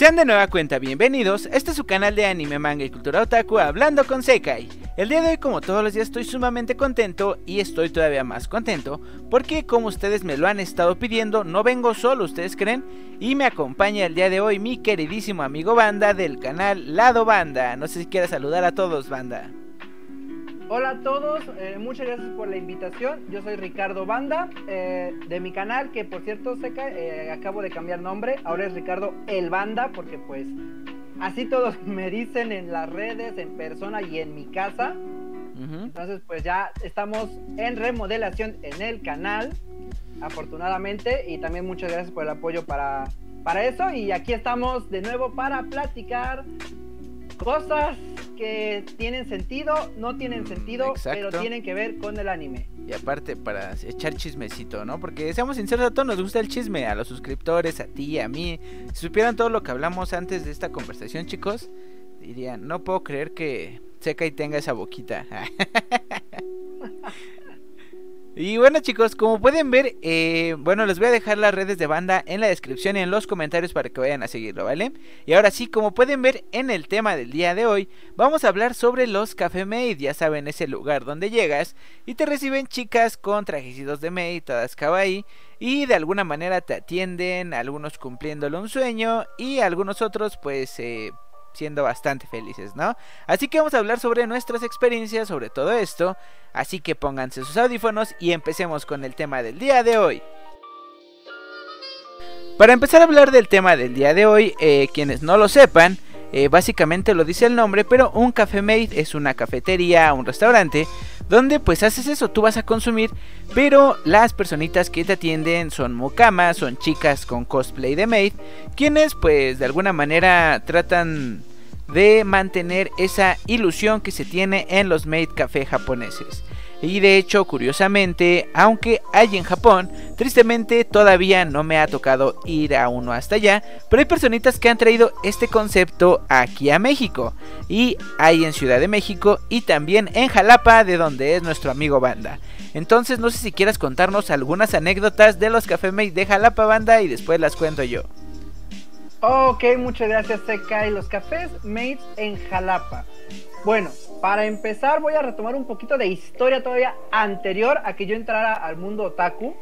Sean de nueva cuenta bienvenidos, este es su canal de anime, manga y cultura otaku hablando con Sekai. El día de hoy como todos los días estoy sumamente contento y estoy todavía más contento porque como ustedes me lo han estado pidiendo, no vengo solo, ustedes creen, y me acompaña el día de hoy mi queridísimo amigo Banda del canal Lado Banda. No sé si quiere saludar a todos, Banda. Hola a todos, eh, muchas gracias por la invitación. Yo soy Ricardo Banda eh, de mi canal, que por cierto, Seca, eh, acabo de cambiar nombre. Ahora es Ricardo El Banda, porque pues así todos me dicen en las redes, en persona y en mi casa. Entonces, pues ya estamos en remodelación en el canal, afortunadamente. Y también muchas gracias por el apoyo para, para eso. Y aquí estamos de nuevo para platicar cosas que tienen sentido, no tienen sentido, pero tienen que ver con el anime. Y aparte, para echar chismecito, ¿no? Porque seamos sinceros, a todos nos gusta el chisme, a los suscriptores, a ti, a mí. Si supieran todo lo que hablamos antes de esta conversación, chicos, dirían, no puedo creer que Seca y tenga esa boquita. Y bueno chicos, como pueden ver, eh, bueno, les voy a dejar las redes de banda en la descripción y en los comentarios para que vayan a seguirlo, ¿vale? Y ahora sí, como pueden ver en el tema del día de hoy, vamos a hablar sobre los Café Maid, ya saben, ese lugar donde llegas y te reciben chicas con trajecitos de maid, todas kawaii, y de alguna manera te atienden, algunos cumpliéndole un sueño y algunos otros pues... Eh, siendo bastante felices, ¿no? Así que vamos a hablar sobre nuestras experiencias sobre todo esto, así que pónganse sus audífonos y empecemos con el tema del día de hoy. Para empezar a hablar del tema del día de hoy, eh, quienes no lo sepan, eh, básicamente lo dice el nombre, pero un café made es una cafetería, un restaurante, donde pues haces eso, tú vas a consumir, pero las personitas que te atienden son mukamas, son chicas con cosplay de maid, quienes pues de alguna manera tratan de mantener esa ilusión que se tiene en los maid café japoneses. Y de hecho, curiosamente, aunque hay en Japón, tristemente todavía no me ha tocado ir a uno hasta allá, pero hay personitas que han traído este concepto aquí a México. Y hay en Ciudad de México y también en Jalapa, de donde es nuestro amigo Banda. Entonces no sé si quieras contarnos algunas anécdotas de los Café Made de Jalapa Banda y después las cuento yo. Ok, muchas gracias Seca y los cafés made en Jalapa. Bueno, para empezar voy a retomar un poquito de historia todavía anterior a que yo entrara al mundo otaku.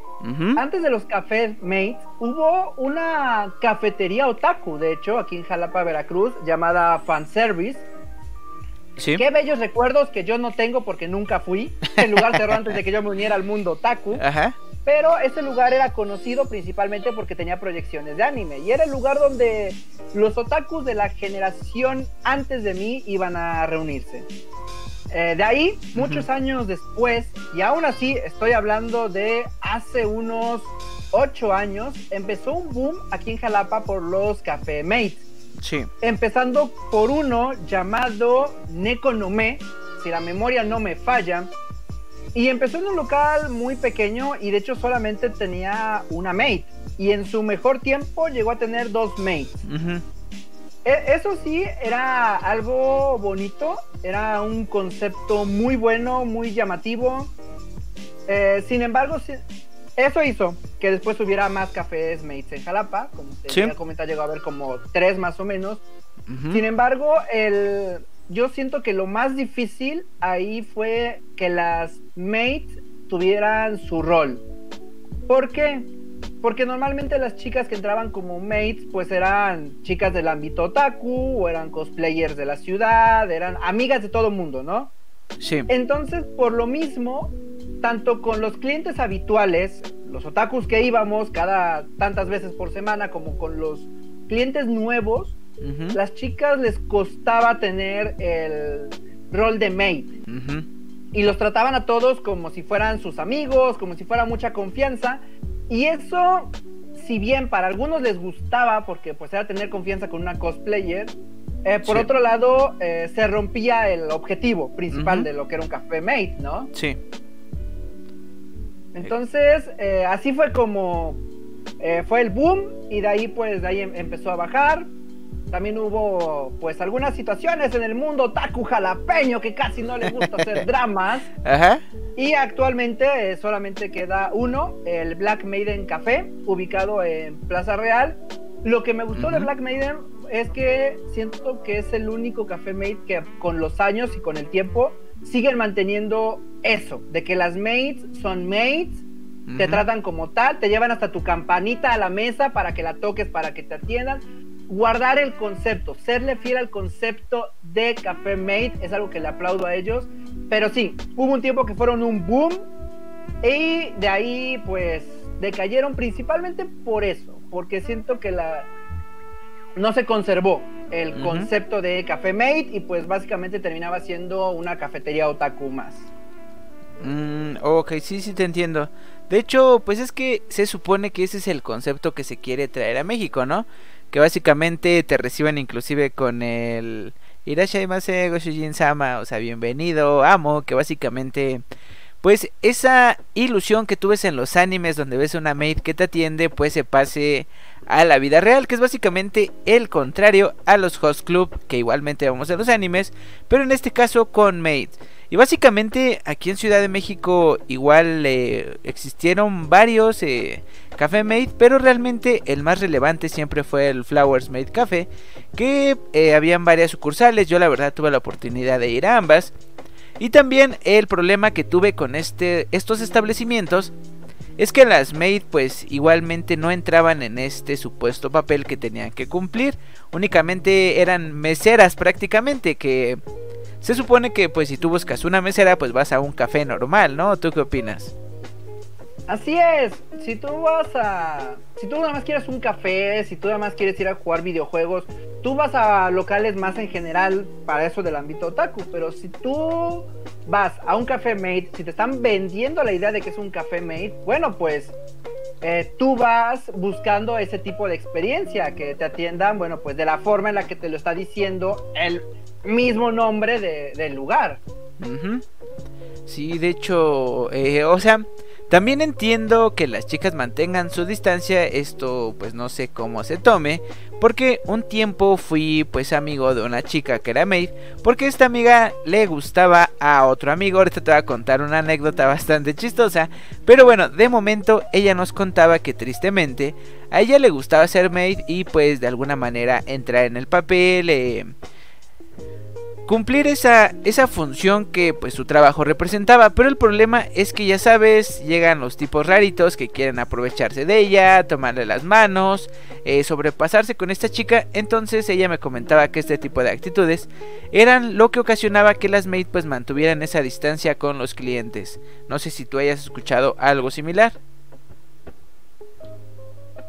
Antes de los cafés Mates, hubo una cafetería otaku, de hecho, aquí en Jalapa, Veracruz, llamada Fanservice. ¿Sí? Qué bellos recuerdos que yo no tengo porque nunca fui. El lugar cerró antes de que yo me uniera al mundo otaku. Ajá. Pero ese lugar era conocido principalmente porque tenía proyecciones de anime. Y era el lugar donde los otakus de la generación antes de mí iban a reunirse. Eh, de ahí, muchos años después, y aún así estoy hablando de hace unos 8 años, empezó un boom aquí en Jalapa por los Café Mates. Sí. Empezando por uno llamado Nekonome, si la memoria no me falla, y empezó en un local muy pequeño y de hecho solamente tenía una mate. Y en su mejor tiempo llegó a tener dos mates. E, eso sí, era algo bonito, era un concepto muy bueno, muy llamativo. Eh, sin embargo, eso hizo que después hubiera más cafés mates en Jalapa. Como te sí. llegó a haber como tres más o menos. Sin embargo, el, yo siento que lo más difícil ahí fue que las mates tuvieran su rol. ¿Por qué? Porque normalmente las chicas que entraban como mates, pues eran chicas del ámbito otaku, o eran cosplayers de la ciudad, eran amigas de todo el mundo, ¿no? Sí. Entonces, por lo mismo, tanto con los clientes habituales, los otakus que íbamos cada tantas veces por semana, como con los clientes nuevos, las chicas les costaba tener el rol de mate. Y los trataban a todos como si fueran sus amigos, como si fuera mucha confianza. Y eso, si bien para algunos les gustaba, porque pues era tener confianza con una cosplayer, eh, por otro lado, eh, se rompía el objetivo principal de lo que era un café mate, ¿no? Sí. Entonces, eh, así fue como fue el boom y de ahí pues de ahí em, empezó a bajar. También hubo, pues, algunas situaciones en el mundo taku jalapeño que casi no le gusta hacer dramas. Ajá. Y actualmente eh, solamente queda uno, el Black Maiden Café, ubicado en Plaza Real. Lo que me gustó de Black Maiden es que siento que es el único café mate que con los años y con el tiempo siguen manteniendo eso, de que las mates son mates, te tratan como tal, te llevan hasta tu campanita a la mesa para que la toques, para que te atiendan. Guardar el concepto, serle fiel al concepto de café mate es algo que le aplaudo a ellos. Pero sí, hubo un tiempo que fueron un boom y de ahí pues decayeron principalmente por eso, porque siento que la no se conservó el concepto de café mate y pues básicamente terminaba siendo una cafetería otaku más. Mm, ok, sí, sí te entiendo. De hecho, pues es que se supone que ese es el concepto que se quiere traer a México, ¿no? Que básicamente te reciban inclusive con el Irashaimase Goshujin Sama, o sea, bienvenido, amo, que básicamente pues esa ilusión que tú ves en los animes donde ves una maid que te atiende, pues se pase a la vida real, que es básicamente el contrario a los host club que igualmente vamos en los animes, pero en este caso con maids. Y básicamente aquí en Ciudad de México igual eh, existieron varios eh, Café Made, pero realmente el más relevante siempre fue el Flowers Made Café, que eh, habían varias sucursales, yo la verdad tuve la oportunidad de ir a ambas. Y también el problema que tuve con este, estos establecimientos es que las maid pues igualmente no entraban en este supuesto papel que tenían que cumplir. Únicamente eran meseras prácticamente que se supone que pues si tú buscas una mesera pues vas a un café normal, ¿no? ¿Tú qué opinas? Así es, si tú vas a... Si tú nada más quieres un café, si tú nada más quieres ir a jugar videojuegos, tú vas a locales más en general para eso del ámbito otaku, pero si tú vas a un café mate, si te están vendiendo la idea de que es un café mate, bueno pues eh, tú vas buscando ese tipo de experiencia, que te atiendan, bueno pues de la forma en la que te lo está diciendo el mismo nombre del lugar. Sí, de hecho, eh, o sea... También entiendo que las chicas mantengan su distancia, esto pues no sé cómo se tome, porque un tiempo fui pues amigo de una chica que era maid, porque esta amiga le gustaba a otro amigo, ahorita te voy a contar una anécdota bastante chistosa, pero bueno, de momento ella nos contaba que tristemente a ella le gustaba ser maid y pues de alguna manera entrar en el papel, eh, cumplir esa, esa función que pues su trabajo representaba. Pero el problema es que ya sabes, llegan los tipos raritos que quieren aprovecharse de ella, tomarle las manos, eh, sobrepasarse con esta chica. Entonces ella me comentaba que este tipo de actitudes eran lo que ocasionaba que las maid pues mantuvieran esa distancia con los clientes. No sé si tú hayas escuchado algo similar.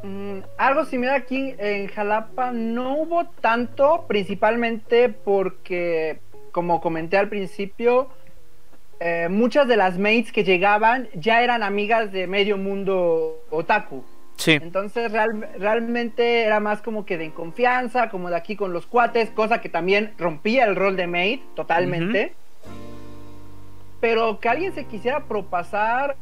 Mm, algo similar aquí en Jalapa no hubo tanto, principalmente porque, como comenté al principio, eh, muchas de las mates que llegaban ya eran amigas de medio mundo otaku. Sí. Entonces realmente era más como que de confianza, como de aquí con los cuates, cosa que también rompía el rol de mate totalmente. Pero que alguien se quisiera propasar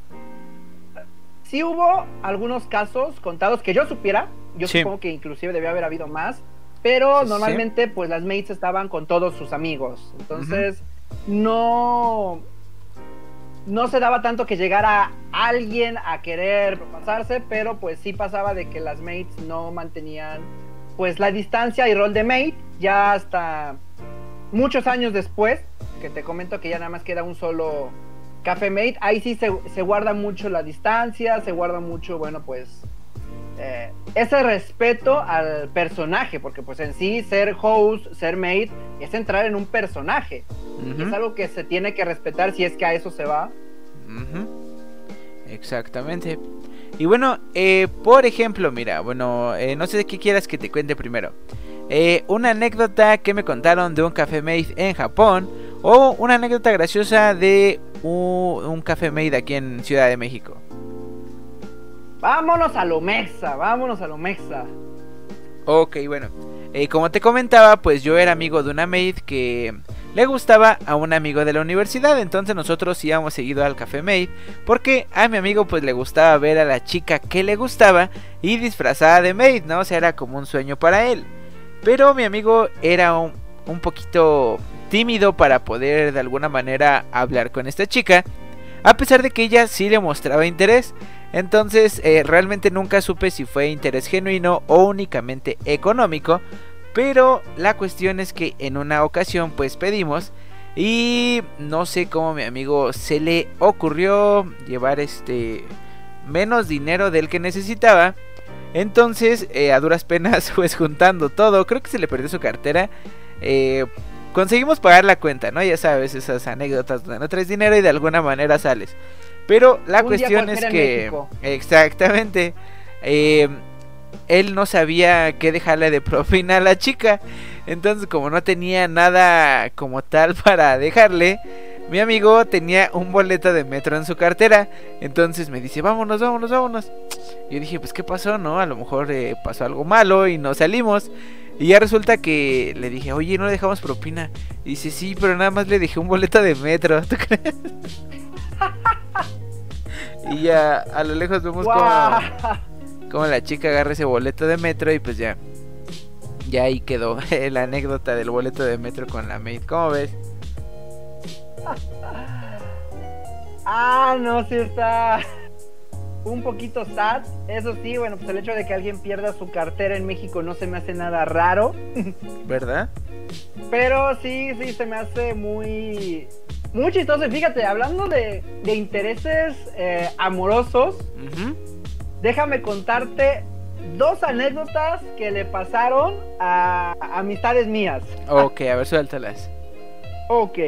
Sí hubo algunos casos contados que yo supiera, yo supongo que inclusive debía haber habido más, pero normalmente pues las mates estaban con todos sus amigos, entonces no no se daba tanto que llegara alguien a querer pasarse, pero pues sí pasaba de que las mates no mantenían pues la distancia y rol de mate ya hasta muchos años después, que te comento que ya nada más queda un solo Café Mate, ahí sí se, guarda mucho la distancia, se guarda mucho, bueno, pues eh, ese respeto al personaje, porque pues en sí ser host, ser mate, es entrar en un personaje. Es algo que se tiene que respetar si es que a eso se va. Exactamente. Y bueno, eh, por ejemplo, mira, bueno, eh, no sé de qué quieras que te cuente primero. una anécdota que me contaron de un café mate en Japón o una anécdota graciosa de un, café made aquí en Ciudad de México. Vámonos a lo mexa, vámonos a lo mexa. Ok, bueno. Eh, como te comentaba, pues yo era amigo de una maid que le gustaba a un amigo de la universidad. Entonces nosotros íbamos seguido al café maid. Porque a mi amigo pues le gustaba ver a la chica que le gustaba y disfrazada de maid, ¿no? O sea, era como un sueño para él. Pero mi amigo era un, un poquito tímido para poder de alguna manera hablar con esta chica, a pesar de que ella sí le mostraba interés. Entonces eh, realmente nunca supe si fue interés genuino o únicamente económico. Pero la cuestión es que en una ocasión pues pedimos y no sé cómo mi amigo se le ocurrió llevar este menos dinero del que necesitaba. Entonces, eh, a duras penas, pues juntando todo, creo que se le perdió su cartera. Eh, conseguimos pagar la cuenta, ¿no? Ya sabes, esas anécdotas donde no traes dinero y de alguna manera sales. Pero la cuestión es que... Exactamente. Eh, él no sabía qué dejarle de propina a la chica. Entonces, como no tenía nada como tal para dejarle, mi amigo tenía un boleto de metro en su cartera. Entonces me dice, vámonos, vámonos, vámonos. Yo dije, pues qué pasó, ¿no? A lo mejor eh, pasó algo malo y nos salimos. Y ya resulta que le dije, oye, no le dejamos propina. Y dice, sí, pero nada más le dejé un boleto de metro. ¿Tú crees? y ya a lo lejos vemos como, como la chica agarra ese boleto de metro y pues ya. Ya ahí quedó la anécdota del boleto de metro con la maid. ¿Cómo ves? ah, no, sí está un poquito sad. Eso sí, bueno, pues el hecho de que alguien pierda su cartera en México no se me hace nada raro. ¿Verdad? Pero sí, sí, se me hace muy, muy chistoso. Fíjate, hablando de, intereses eh, amorosos, déjame contarte dos anécdotas que le pasaron a, a amistades mías. Ok, a ver, suéltalas. Ok,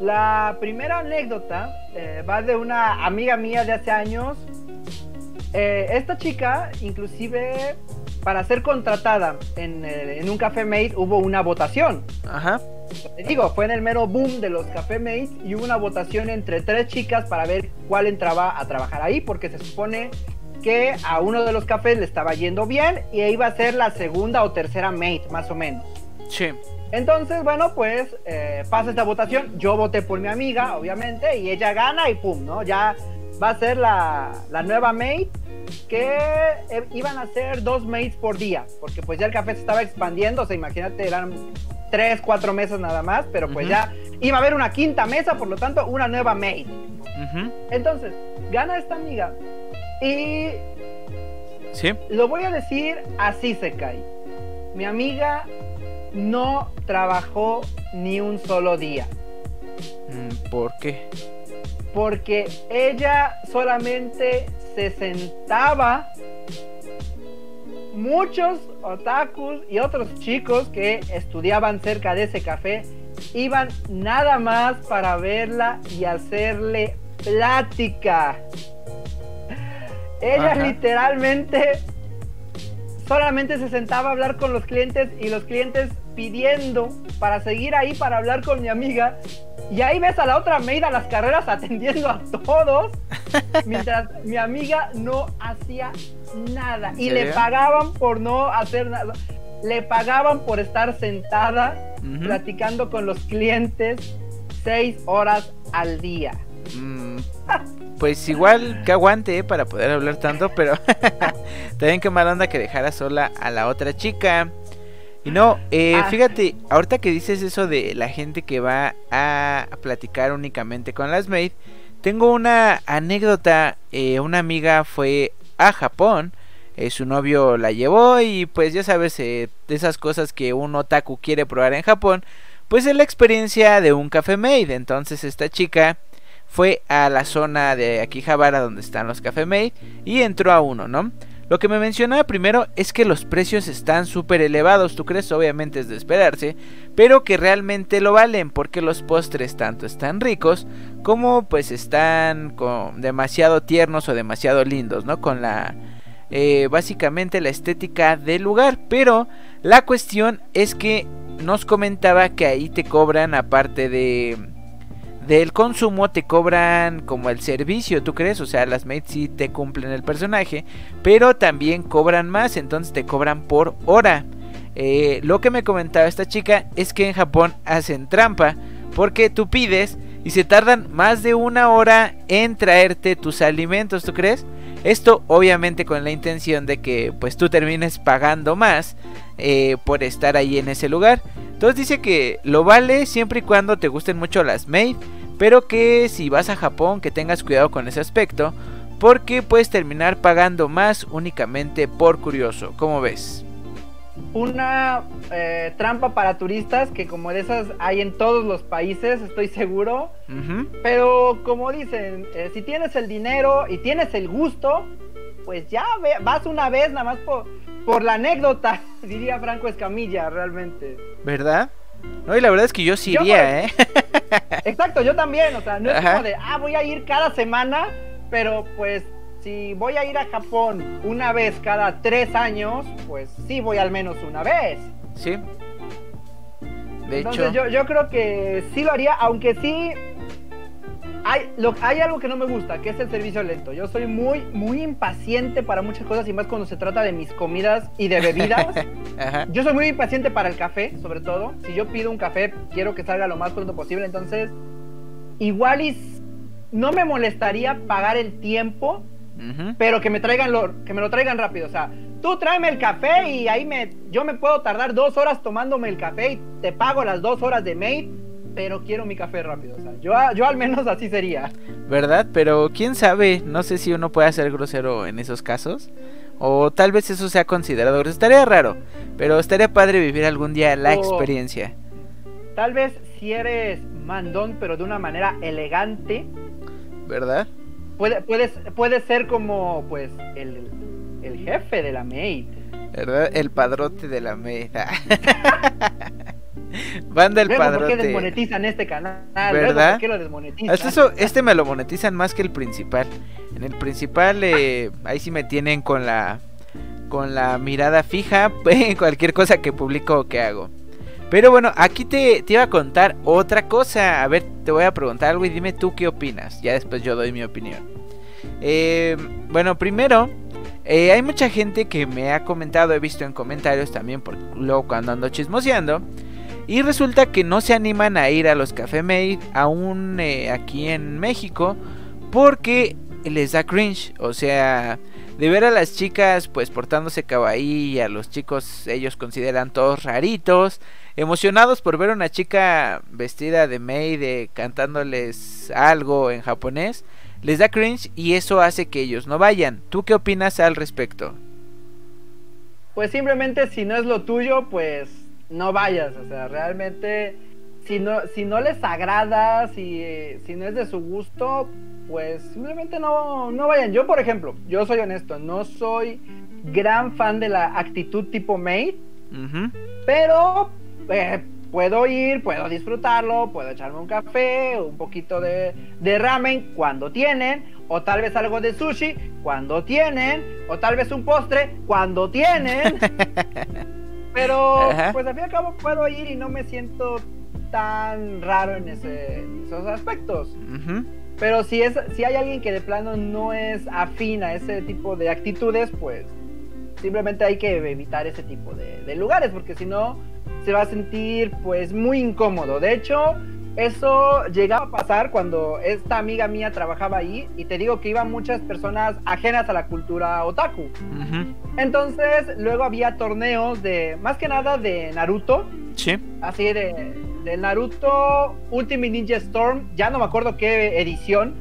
la primera anécdota eh, va de una amiga mía de hace años. Eh, esta chica, inclusive, para ser contratada en, eh, un café mate hubo una votación. Ajá. Te digo, fue en el mero boom de los café mates y hubo una votación entre tres chicas para ver cuál entraba a trabajar ahí, porque se supone que a uno de los cafés le estaba yendo bien y iba a ser la segunda o tercera mate, más o menos. Sí. Entonces, bueno, pues eh, pasa esta votación. Yo voté por mi amiga, obviamente, y ella gana y pum, ¿no? Ya va a ser la, nueva mate que eh, iban a ser dos mates por día, porque pues ya el café se estaba expandiendo, o sea, imagínate, eran tres, cuatro mesas nada más, pero pues ya iba a haber una quinta mesa, por lo tanto, una nueva mate. Entonces, gana esta amiga y... Sí. Lo voy a decir así se cae. Mi amiga no trabajó ni un solo día. Mm, ¿Por qué? Porque ella solamente se sentaba. Muchos otakus y otros chicos que estudiaban cerca de ese café iban nada más para verla y hacerle plática. Ella literalmente solamente se sentaba a hablar con los clientes y los clientes pidiendo para seguir ahí para hablar con mi amiga. Y ahí ves a la otra maid a las carreras atendiendo a todos, mientras mi amiga no hacía nada. Y le pagaban por no hacer nada. Le pagaban por estar sentada platicando con los clientes seis horas al día. Mm, pues igual que aguante eh, para poder hablar tanto, pero también qué mala onda que dejara sola a la otra chica. Y no, eh, ah. fíjate, ahorita que dices eso de la gente que va a platicar únicamente con las maid, tengo una anécdota. Eh, una amiga fue a Japón, su novio la llevó y pues ya sabes, de esas cosas que un otaku quiere probar en Japón, pues es la experiencia de un café maid. Entonces esta chica fue a la zona de Akihabara donde están los Café Made y entró a uno, ¿no? Lo que me mencionaba primero es que los precios están súper elevados, tú crees obviamente es de esperarse, pero que realmente lo valen porque los postres tanto están ricos como pues están con demasiado tiernos o demasiado lindos, ¿no? Con la... Eh, básicamente la estética del lugar, pero la cuestión es que nos comentaba que ahí te cobran aparte de del consumo te cobran como el servicio, ¿tú crees? O sea, las mates sí te cumplen el personaje, pero también cobran más, entonces te cobran por hora. Eh, lo que me comentaba esta chica es que en Japón hacen trampa porque tú pides y se tardan más de una hora en traerte tus alimentos, ¿tú crees? Esto obviamente con la intención de que pues tú termines pagando más eh, por estar ahí en ese lugar. Entonces dice que lo vale siempre y cuando te gusten mucho las maid pero que si vas a Japón que tengas cuidado con ese aspecto, porque puedes terminar pagando más únicamente por curioso, ¿cómo ves? Una eh, trampa para turistas que como de esas hay en todos los países, estoy seguro. Pero como dicen, eh, si tienes el dinero y tienes el gusto, pues ya vas una vez nada más por, por la anécdota, diría Franco Escamilla, realmente. ¿Verdad? No, y la verdad es que yo sí iría, ¿eh? Exacto, yo también, o sea, no es como de, ah, voy a ir cada semana, pero pues si voy a ir a Japón una vez cada tres años, pues sí voy al menos una vez. Sí. De Entonces hecho... yo, yo creo que sí lo haría, aunque sí hay, lo, hay algo que no me gusta, que es el servicio lento. Yo soy muy, muy impaciente para muchas cosas y más cuando se trata de mis comidas y de bebidas. Yo soy muy impaciente para el café, sobre todo. Si yo pido un café, quiero que salga lo más pronto posible. Entonces, igual y no me molestaría pagar el tiempo, pero que me traigan lo, que me lo traigan rápido. O sea, tú tráeme el café y ahí me, yo me puedo tardar dos horas tomándome el café y te pago las dos horas de maid pero quiero mi café rápido. O sea, yo, yo al menos así sería. ¿Verdad? Pero quién sabe, no sé si uno puede ser grosero en esos casos. O tal vez eso sea considerado. Estaría raro, pero estaría padre vivir algún día la experiencia. Tal vez si eres mandón, pero de una manera elegante. ¿Verdad? Puede, puede ser como, pues, el, el jefe de la maid. ¿Verdad? El padrote de la maid. Banda el padrote. ¿Por qué desmonetizan este canal? ¿Verdad? ¿Por qué lo desmonetizan? Eso, este me lo monetizan más que el principal. En el principal, eh, ahí sí me tienen con la con la mirada fija en cualquier cosa que publico o que hago. Pero bueno, aquí te, te, iba a contar otra cosa. A ver, te voy a preguntar algo y dime tú qué opinas. Ya después yo doy mi opinión. Eh, bueno, primero, eh, hay mucha gente que me ha comentado, he visto en comentarios también, por, luego cuando ando chismoseando, y resulta que no se animan a ir a los Café Made aún eh, aquí en México porque les da cringe. O sea, de ver a las chicas pues portándose kawaii, a los chicos ellos consideran todos raritos, emocionados por ver a una chica vestida de maid cantándoles algo en japonés, les da cringe y eso hace que ellos no vayan. ¿Tú qué opinas al respecto? Pues simplemente si no es lo tuyo, pues no vayas, o sea, realmente si no, si no les agrada, si, si no es de su gusto, pues simplemente no, no vayan. Yo, por ejemplo, yo soy honesto, no soy gran fan de la actitud tipo maid, pero eh, puedo ir, puedo disfrutarlo, puedo echarme un café, un poquito de, de ramen cuando tienen, o tal vez algo de sushi cuando tienen, o tal vez un postre cuando tienen. Pero, pues al fin y al cabo puedo ir y no me siento tan raro en, esos aspectos. Pero si, es, si hay alguien que de plano no es afín a ese tipo de actitudes, pues simplemente hay que evitar ese tipo de, de lugares, porque si no se va a sentir pues muy incómodo. De hecho, eso llegaba a pasar cuando esta amiga mía trabajaba ahí y te digo que iban muchas personas ajenas a la cultura otaku. Entonces, luego había torneos de, más que nada de Naruto. Sí. Así de, de Naruto Ultimate Ninja Storm, ya no me acuerdo qué edición.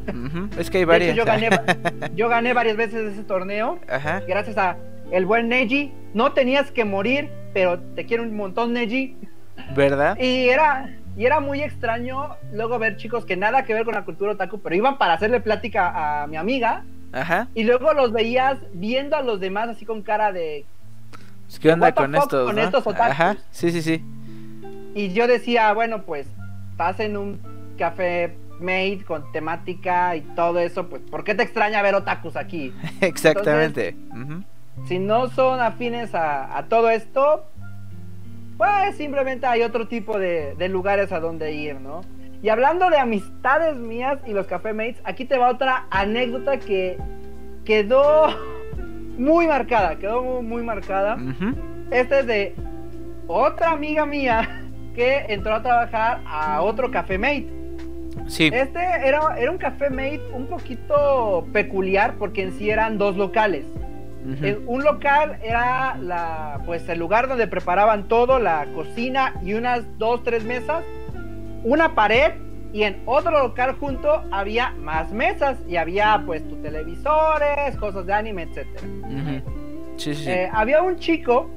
Es que hay varias. yo, gané, yo gané varias veces ese torneo. Gracias a el buen Neji. No tenías que morir, pero te quiero un montón, Neji. ¿Verdad? Y era, y era muy extraño luego ver chicos que nada que ver con la cultura otaku, pero iban para hacerle plática a mi amiga. Ajá. Y luego los veías viendo a los demás así con cara de. ¿Qué onda con estos? Con estos otakus? Ajá. Sí, sí, sí. Y yo decía, bueno, pues estás en un café made con temática y todo eso, pues ¿por qué te extraña ver otakus aquí? Exactamente. Si no son afines a, a todo esto, pues simplemente hay otro tipo de, lugares a donde ir, ¿no? Y hablando de amistades mías y los café mates, aquí te va otra anécdota que quedó muy marcada, quedó muy, marcada. Esta es de otra amiga mía que entró a trabajar a otro café mate. Sí. Este era, era un café mate un poquito peculiar porque en sí eran dos locales un local era la, pues el lugar donde preparaban todo, la cocina y unas dos, tres mesas, una pared y en otro local junto había más mesas y había pues tus televisores, cosas de anime, etc. sí, sí. Eh, había un chico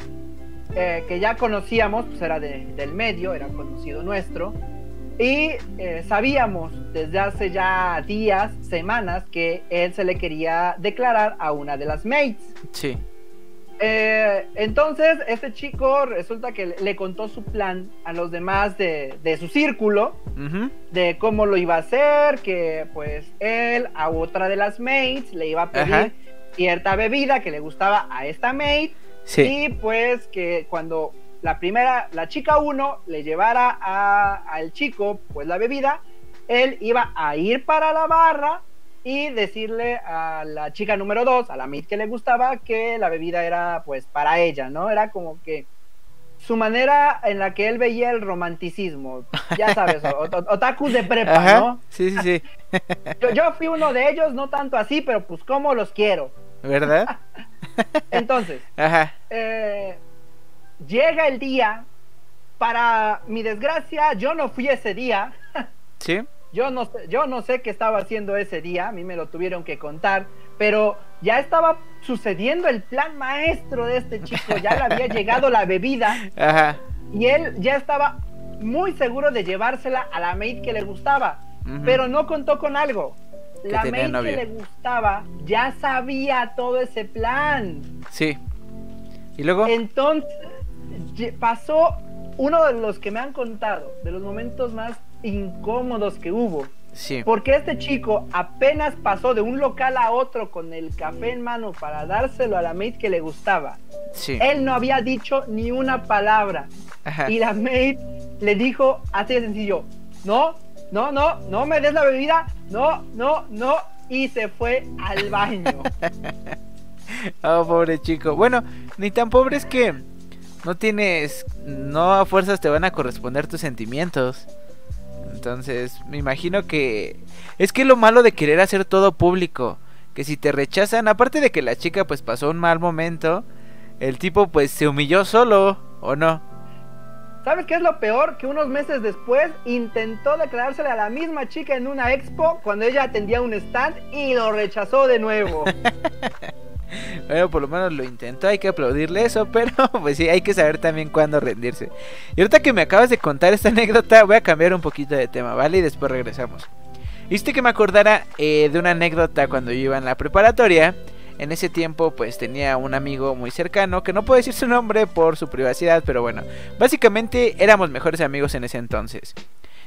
eh, que ya conocíamos, pues era del medio, era conocido nuestro, y eh, sabíamos desde hace ya días, semanas, que él se le quería declarar a una de las mates. Sí. Eh, entonces, este chico resulta que le contó su plan a los demás de, su círculo, de cómo lo iba a hacer, que pues él a otra de las mates le iba a pedir cierta bebida que le gustaba a esta mate, y pues que cuando la primera, la chica 1 le llevara al chico pues la bebida, él iba a ir para la barra y decirle a la chica número 2, a la mate que le gustaba, que la bebida era pues para ella, ¿no? Era como que su manera en la que él veía el romanticismo, ya sabes, otakus de prepa, ¿no? Sí, sí, sí. yo, yo, fui uno de ellos, no tanto así, pero pues como los quiero. ¿Verdad? Entonces, eh, llega el día, para mi desgracia, yo no fui ese día. Sí. Yo no, yo no sé qué estaba haciendo ese día, a mí me lo tuvieron que contar, pero ya estaba sucediendo el plan maestro de este chico, ya le había llegado la bebida y él ya estaba muy seguro de llevársela a la maid que le gustaba, pero no contó con algo. La maid que le gustaba ya sabía todo ese plan. Sí. ¿Y luego? Entonces pasó uno de los que me han contado, de los momentos más incómodos que hubo. Sí. Porque este chico apenas pasó de un local a otro con el café en mano para dárselo a la maid que le gustaba. Sí. Él no había dicho ni una palabra. Y la maid le dijo así de sencillo, no, no, no, no me des la bebida, no, no, no. Y se fue al baño. oh, pobre chico. Bueno, ni tan pobre es que no tienes, no a fuerzas te van a corresponder tus sentimientos. Entonces, me imagino que es que lo malo de querer hacer todo público, que si te rechazan, aparte de que la chica pues pasó un mal momento, el tipo pues se humilló solo, ¿o no? ¿Sabes qué es lo peor? Que unos meses después intentó declarársele a la misma chica en una expo cuando ella atendía un stand y lo rechazó de nuevo. bueno, por lo menos lo intentó, hay que aplaudirle eso, pero pues sí, hay que saber también cuándo rendirse. Y ahorita que me acabas de contar esta anécdota, voy a cambiar un poquito de tema, ¿vale? Y después regresamos. Viste que me acordara eh, de una anécdota cuando yo iba en la preparatoria. En ese tiempo pues tenía un amigo muy cercano, que no puedo decir su nombre por su privacidad, pero bueno, básicamente éramos mejores amigos en ese entonces.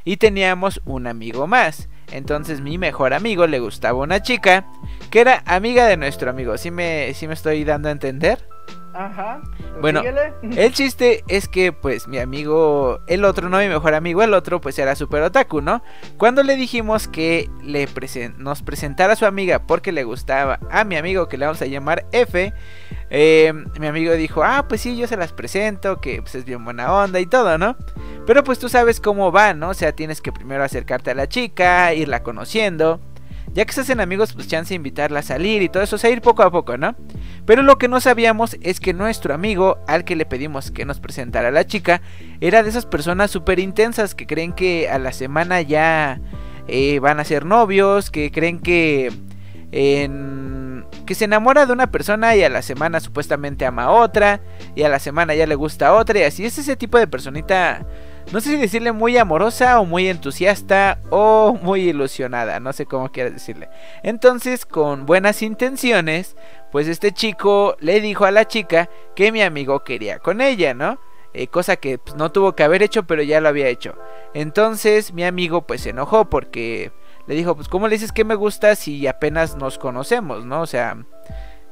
Y teníamos un amigo más. Entonces mi mejor amigo le gustaba una chica que era amiga de nuestro amigo. ¿Sí me, me estoy dando a entender? Ajá. Bueno, el chiste es que pues mi amigo, el otro, no mi mejor amigo, el otro pues era super otaku, ¿no? Cuando le dijimos que le nos presentara a su amiga porque le gustaba a mi amigo que le vamos a llamar F, eh, mi amigo dijo, ah, pues sí, yo se las presento, que pues es bien buena onda y todo, ¿no? Pero pues tú sabes cómo va, ¿no? O sea, tienes que primero acercarte a la chica, irla conociendo. Ya que se hacen amigos, pues chance de invitarla a salir y todo eso, o sea, ir poco a poco, ¿no? Pero lo que no sabíamos es que nuestro amigo, al que le pedimos que nos presentara la chica, era de esas personas súper intensas que creen que a la semana ya eh, van a ser novios, que creen que que se enamora de una persona y a la semana supuestamente ama a otra y a la semana ya le gusta a otra y así es ese tipo de personita no sé si decirle muy amorosa o muy entusiasta o muy ilusionada, no sé cómo quieras decirle. Entonces, con buenas intenciones, pues este chico le dijo a la chica que mi amigo quería con ella, ¿no? Eh, cosa que pues, no tuvo que haber hecho, pero ya lo había hecho. Entonces mi amigo pues se enojó porque le dijo, pues ¿cómo le dices que me gusta si apenas nos conocemos, ¿no? O sea,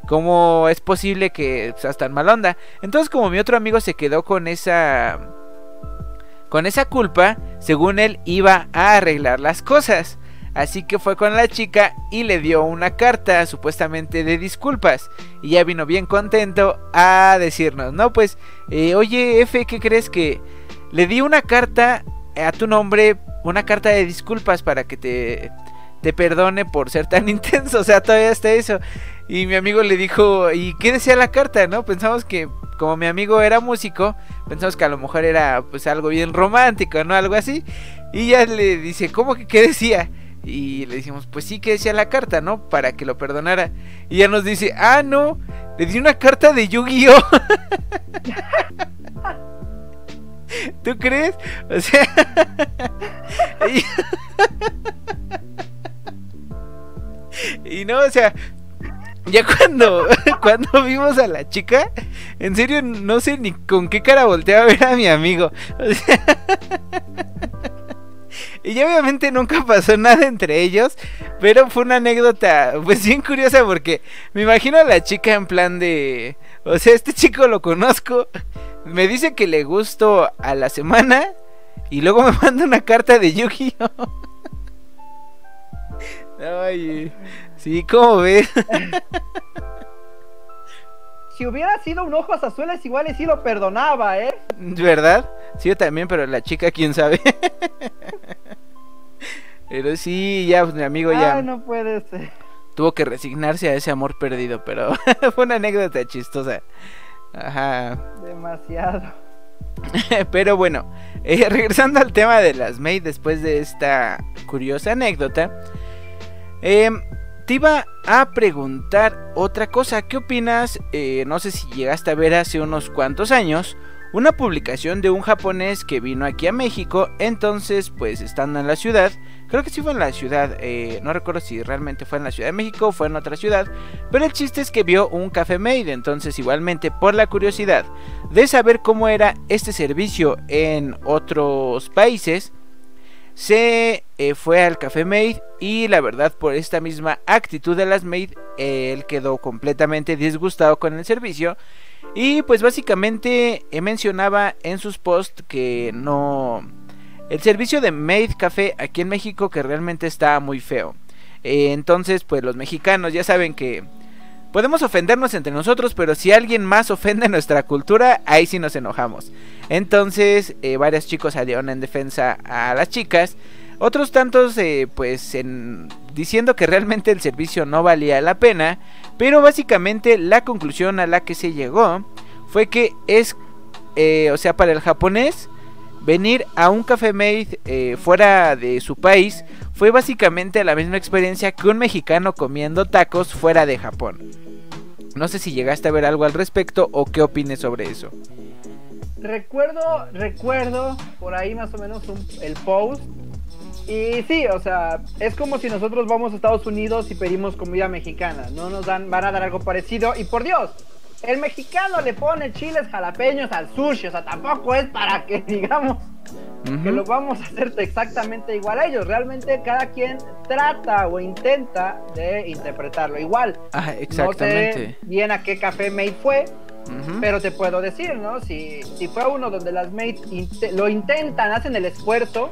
¿cómo es posible que seas tan mal onda? Entonces como mi otro amigo se quedó con esa con esa culpa, según él iba a arreglar las cosas. Así que fue con la chica y le dio una carta supuestamente de disculpas. Y ya vino bien contento a decirnos, no, pues, eh, oye F, ¿qué crees que le di una carta a tu nombre, una carta de disculpas para que te, te perdone por ser tan intenso? O sea, todavía está eso. Y mi amigo le dijo, ¿y qué decía la carta? ¿No? Pensamos que como mi amigo era músico, pensamos que a lo mejor era pues algo bien romántico, ¿no? Algo así. Y ya le dice, ¿cómo que qué decía? Y le decimos, pues sí que decía la carta, ¿no? Para que lo perdonara. Y ya nos dice, ah, no, le di una carta de Yu-Gi-Oh! ¿Tú crees? O sea... y... no, o sea, ya cuando, cuando vimos a la chica, en serio no sé ni con qué cara volteaba a ver a mi amigo. O sea, y obviamente nunca pasó nada entre ellos, pero fue una anécdota pues bien curiosa porque me imagino a la chica en plan de, o sea, este chico lo conozco, me dice que le gusto a la semana y luego me manda una carta de Yu-Gi-Oh. Ay, sí, ¿cómo ves? si hubiera sido un ojos azules, igual y sí lo perdonaba, ¿eh? ¿Verdad? Sí, yo también, pero la chica, quién sabe. pero sí, ya, pues, mi amigo ya. Ay, no puede ser. Tuvo que resignarse a ese amor perdido, pero fue una anécdota chistosa. Ajá. Demasiado. pero bueno, eh, regresando al tema de las May después de esta curiosa anécdota. Eh, te iba a preguntar otra cosa. ¿Qué opinas? Eh, no sé si llegaste a ver hace unos cuantos años una publicación de un japonés que vino aquí a México. Entonces, pues estando en la ciudad, creo que sí fue en la ciudad, eh, no recuerdo si realmente fue en la Ciudad de México o fue en otra ciudad. Pero el chiste es que vio un café made. Entonces, igualmente, por la curiosidad de saber cómo era este servicio en otros países se eh, fue al Café Made y la verdad por esta misma actitud de las Made él quedó completamente disgustado con el servicio. Y pues básicamente eh, mencionaba en sus posts que no el servicio de Made Café aquí en México que realmente está muy feo. Eh, entonces pues los mexicanos ya saben que Podemos ofendernos entre nosotros, pero si alguien más ofende nuestra cultura, ahí sí nos enojamos. Entonces, eh, varios chicos salieron en defensa a las chicas. Otros tantos, eh, pues, en, diciendo que realmente el servicio no valía la pena. Pero básicamente la conclusión a la que se llegó fue que es, eh, o sea, para el japonés, venir a un café made fuera de su país fue básicamente la misma experiencia que un mexicano comiendo tacos fuera de Japón. No sé si llegaste a ver algo al respecto o qué opines sobre eso. Recuerdo, recuerdo por ahí más o menos el post. Y sí, o sea, es como si nosotros vamos a Estados Unidos y pedimos comida mexicana. No nos dan, van a dar algo parecido. Y por Dios, el mexicano le pone chiles jalapeños al sushi. O sea, tampoco es para que digamos que lo vamos a hacer exactamente igual a ellos. Realmente cada quien trata o intenta de interpretarlo igual. Ah, exactamente. No sé bien a qué café made fue, pero te puedo decir, ¿no? Si, si fue uno donde las mates lo intentan, hacen el esfuerzo,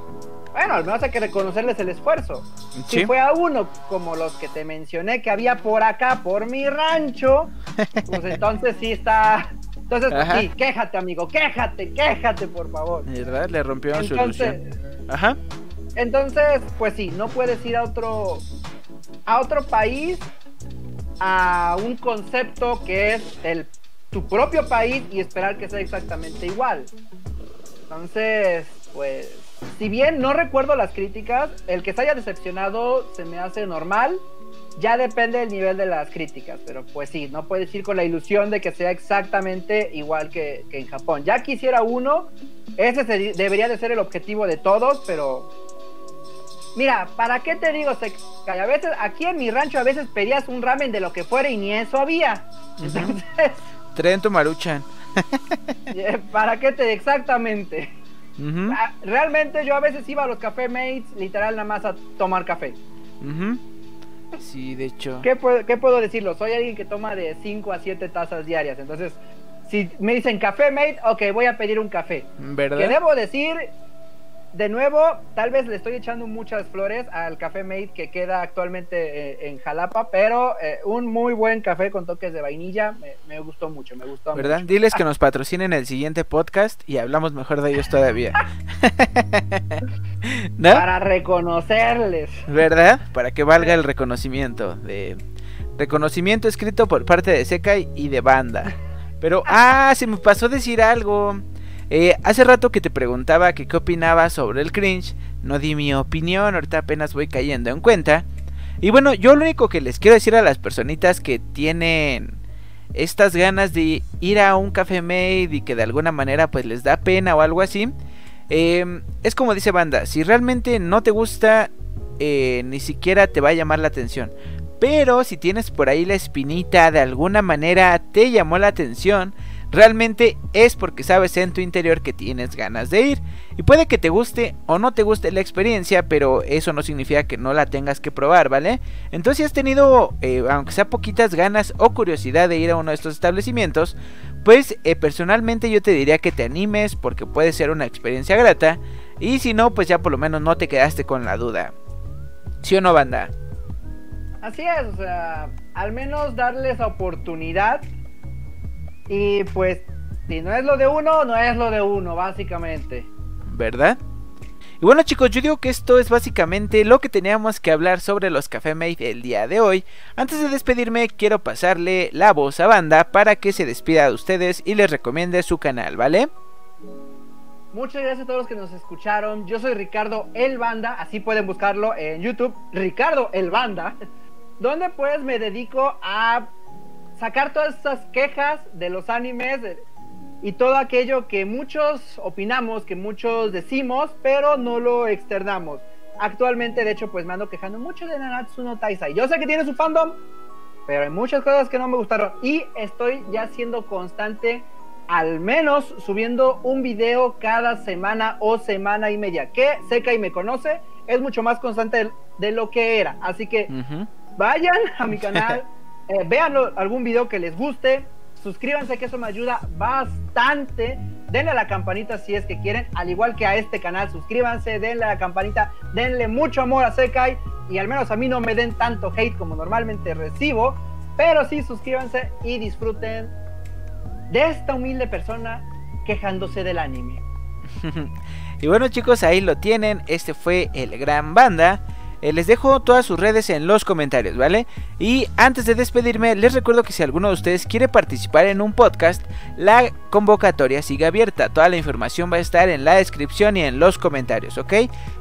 bueno, al menos hay que reconocerles el esfuerzo. Si fue a uno como los que te mencioné que había por acá, por mi rancho, pues entonces sí está entonces, sí, quéjate, amigo, quéjate, quéjate, por favor. ¿Verdad? Le rompieron su ilusión. Ajá. Entonces, pues sí, no puedes ir a otro a otro país a un concepto que es el tu propio país y esperar que sea exactamente igual. Entonces, pues si bien no recuerdo las críticas, el que se haya decepcionado se me hace normal ya depende del nivel de las críticas, pero pues sí, no puedes ir con la ilusión de que sea exactamente igual que, en Japón. Ya quisiera uno, ese debería de ser el objetivo de todos, pero mira, ¿para qué te digo? a veces aquí en mi rancho a veces pedías un ramen de lo que fuera y ni eso había. Entonces, Tren maruchan. Eh, ¿Para qué te exactamente? Ah, realmente yo a veces iba a los café mates literal nada más a tomar café. Sí, de hecho. ¿Qué puedo, ¿Qué puedo decirlo? Soy alguien que toma de 5 a 7 tazas diarias. Entonces, si me dicen café mate, ok, voy a pedir un café. ¿Verdad? Que debo decir, de nuevo, tal vez le estoy echando muchas flores al café mate que queda actualmente eh, en Jalapa, pero eh, un muy buen café con toques de vainilla me, gustó mucho, me gustó ¿Verdad? Diles que nos patrocinen el siguiente podcast y hablamos mejor de ellos todavía. Para reconocerles. ¿Verdad? Para que valga el reconocimiento de reconocimiento escrito por parte de Sekai y de banda. Pero ah, se me pasó decir algo. Eh, hace rato que te preguntaba que qué opinabas sobre el cringe, no di mi opinión, ahorita apenas voy cayendo en cuenta. Y bueno, yo lo único que les quiero decir a las personitas que tienen estas ganas de ir a un café made y que de alguna manera pues les da pena o algo así, em, es como dice banda, si realmente no te gusta, eh, ni siquiera te va a llamar la atención. Pero si tienes por ahí la espinita, de alguna manera te llamó la atención, realmente es porque sabes en tu interior que tienes ganas de ir. Y puede que te guste o no te guste la experiencia, pero eso no significa que no la tengas que probar, ¿vale? Entonces si has tenido, eh, aunque sea poquitas ganas o curiosidad de ir a uno de estos establecimientos, pues eh, personalmente yo te diría que te animes porque puede ser una experiencia grata. Y si no, pues ya por lo menos no te quedaste con la duda. ¿Sí o no, banda? Así es, al menos darles oportunidad. Y pues, si no es lo de uno, no es lo de uno, básicamente. ¿Verdad? Y bueno chicos, yo digo que esto es básicamente lo que teníamos que hablar sobre los Café Made el día de hoy. Antes de despedirme, quiero pasarle la voz a Banda para que se despida de ustedes y les recomiende su canal, ¿vale? Muchas gracias a todos los que nos escucharon. Yo soy Ricardo El Banda, así pueden buscarlo en YouTube, Ricardo El Banda donde pues me dedico a sacar todas estas quejas de los animes y todo aquello que muchos opinamos, que muchos decimos, pero no lo externamos. Actualmente, de hecho, pues me ando quejando mucho de Nanatsu no Taisai. Yo sé que tiene su fandom, pero hay muchas cosas que no me gustaron y estoy ya siendo constante, al menos subiendo un video cada semana o semana y media. Que seca y me conoce, es mucho más constante de lo que era. Así que vayan a mi canal, eh, vean algún video que les guste, suscríbanse que eso me ayuda bastante. Denle a la campanita si es que quieren, al igual que a este canal, suscríbanse, denle a la campanita, denle mucho amor a Sekai y al menos a mí no me den tanto hate como normalmente recibo, pero sí suscríbanse y disfruten de esta humilde persona quejándose del anime. y bueno chicos, ahí lo tienen, este fue el Gran Banda. Eh, les dejo todas sus redes en los comentarios, ¿vale? Y antes de despedirme, les recuerdo que si alguno de ustedes quiere participar en un podcast, la convocatoria sigue abierta. Toda la información va a estar en la descripción y en los comentarios, ¿ok?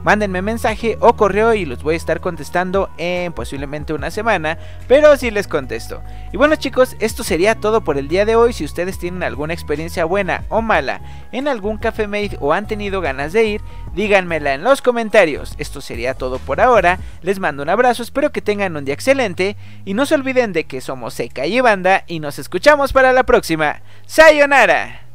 Mándenme mensaje o correo y los voy a estar contestando en posiblemente una semana, pero sí les contesto. Y bueno chicos, esto sería todo por el día de hoy. Si ustedes tienen alguna experiencia buena o mala en algún café made o han tenido ganas de ir, díganmela en los comentarios. Esto sería todo por ahora. Les mando un abrazo, espero que tengan un día excelente y no se olviden de que somos Seca y Banda y nos escuchamos para la próxima. ¡Sayonara!